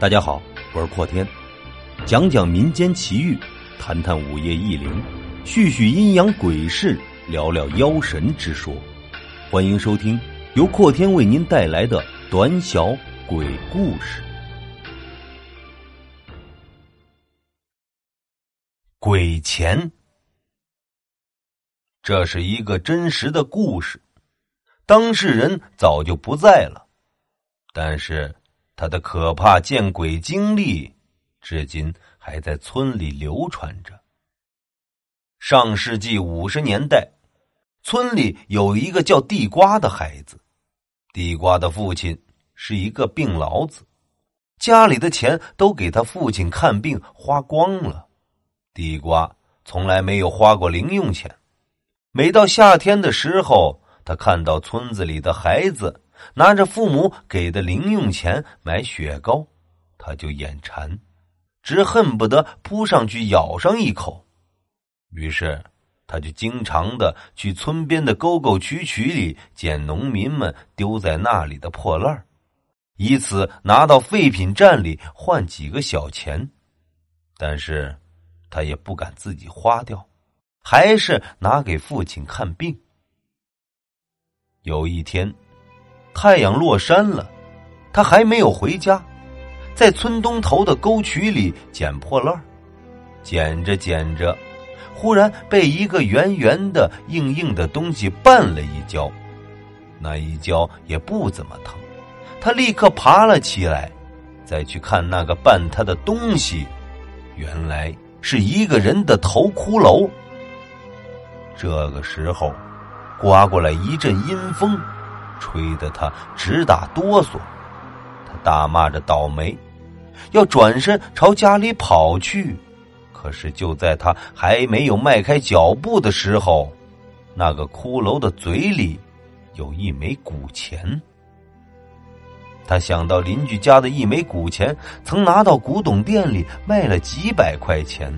大家好，我是阔天，讲讲民间奇遇，谈谈午夜异灵，叙叙阴阳鬼事，聊聊妖神之说。欢迎收听由阔天为您带来的短小鬼故事。鬼钱，这是一个真实的故事，当事人早就不在了，但是。他的可怕见鬼经历，至今还在村里流传着。上世纪五十年代，村里有一个叫地瓜的孩子，地瓜的父亲是一个病痨子，家里的钱都给他父亲看病花光了。地瓜从来没有花过零用钱，每到夏天的时候，他看到村子里的孩子。拿着父母给的零用钱买雪糕，他就眼馋，只恨不得扑上去咬上一口。于是，他就经常的去村边的沟沟渠渠里捡农民们丢在那里的破烂以此拿到废品站里换几个小钱。但是，他也不敢自己花掉，还是拿给父亲看病。有一天。太阳落山了，他还没有回家，在村东头的沟渠里捡破烂捡着捡着，忽然被一个圆圆的、硬硬的东西绊了一跤，那一跤也不怎么疼，他立刻爬了起来，再去看那个绊他的东西，原来是一个人的头骷髅。这个时候，刮过来一阵阴风。吹得他直打哆嗦，他大骂着倒霉，要转身朝家里跑去。可是就在他还没有迈开脚步的时候，那个骷髅的嘴里有一枚古钱。他想到邻居家的一枚古钱曾拿到古董店里卖了几百块钱，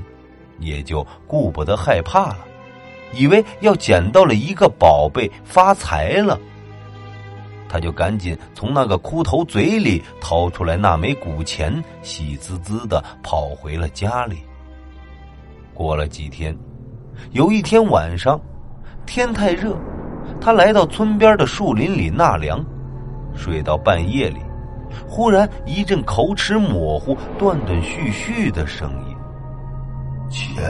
也就顾不得害怕了，以为要捡到了一个宝贝，发财了。他就赶紧从那个枯头嘴里掏出来那枚古钱，喜滋滋的跑回了家里。过了几天，有一天晚上，天太热，他来到村边的树林里纳凉，睡到半夜里，忽然一阵口齿模糊、断断续续的声音：“钱，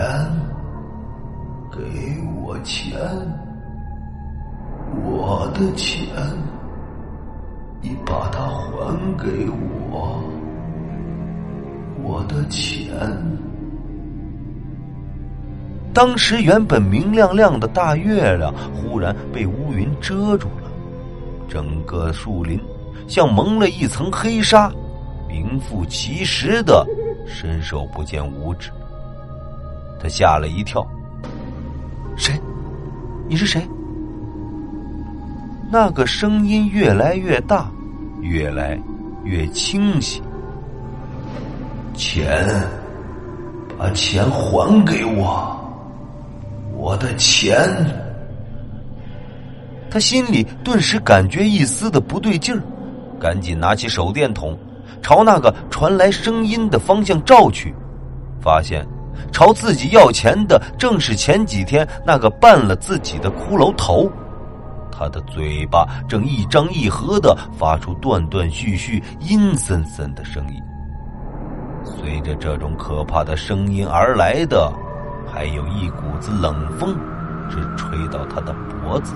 给我钱，我的钱。”把它还给我，我的钱。当时原本明亮亮的大月亮，忽然被乌云遮住了，整个树林像蒙了一层黑纱，名副其实的伸手不见五指。他吓了一跳，谁？你是谁？那个声音越来越大，越来越清晰。钱，把钱还给我，我的钱。他心里顿时感觉一丝的不对劲儿，赶紧拿起手电筒，朝那个传来声音的方向照去，发现朝自己要钱的正是前几天那个绊了自己的骷髅头。他的嘴巴正一张一合的发出断断续续、阴森森的声音。随着这种可怕的声音而来的，还有一股子冷风，直吹到他的脖子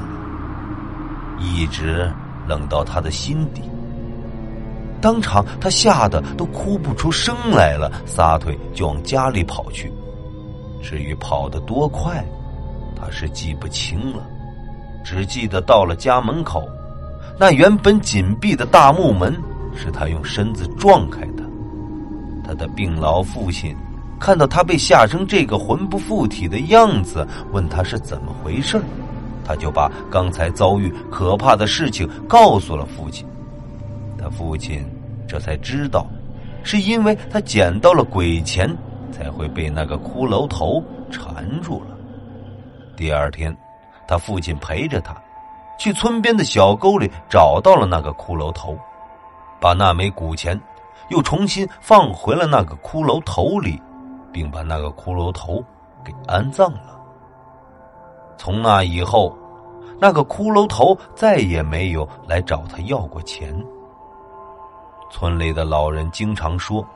里，一直冷到他的心底。当场，他吓得都哭不出声来了，撒腿就往家里跑去。至于跑得多快，他是记不清了。只记得到了家门口，那原本紧闭的大木门是他用身子撞开的。他的病老父亲看到他被吓成这个魂不附体的样子，问他是怎么回事他就把刚才遭遇可怕的事情告诉了父亲。他父亲这才知道，是因为他捡到了鬼钱，才会被那个骷髅头缠住了。第二天。他父亲陪着他，去村边的小沟里找到了那个骷髅头，把那枚古钱又重新放回了那个骷髅头里，并把那个骷髅头给安葬了。从那以后，那个骷髅头再也没有来找他要过钱。村里的老人经常说，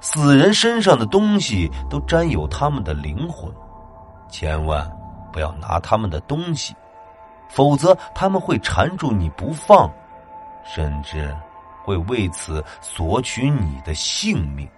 死人身上的东西都沾有他们的灵魂，千万不要拿他们的东西，否则他们会缠住你不放，甚至会为此索取你的性命。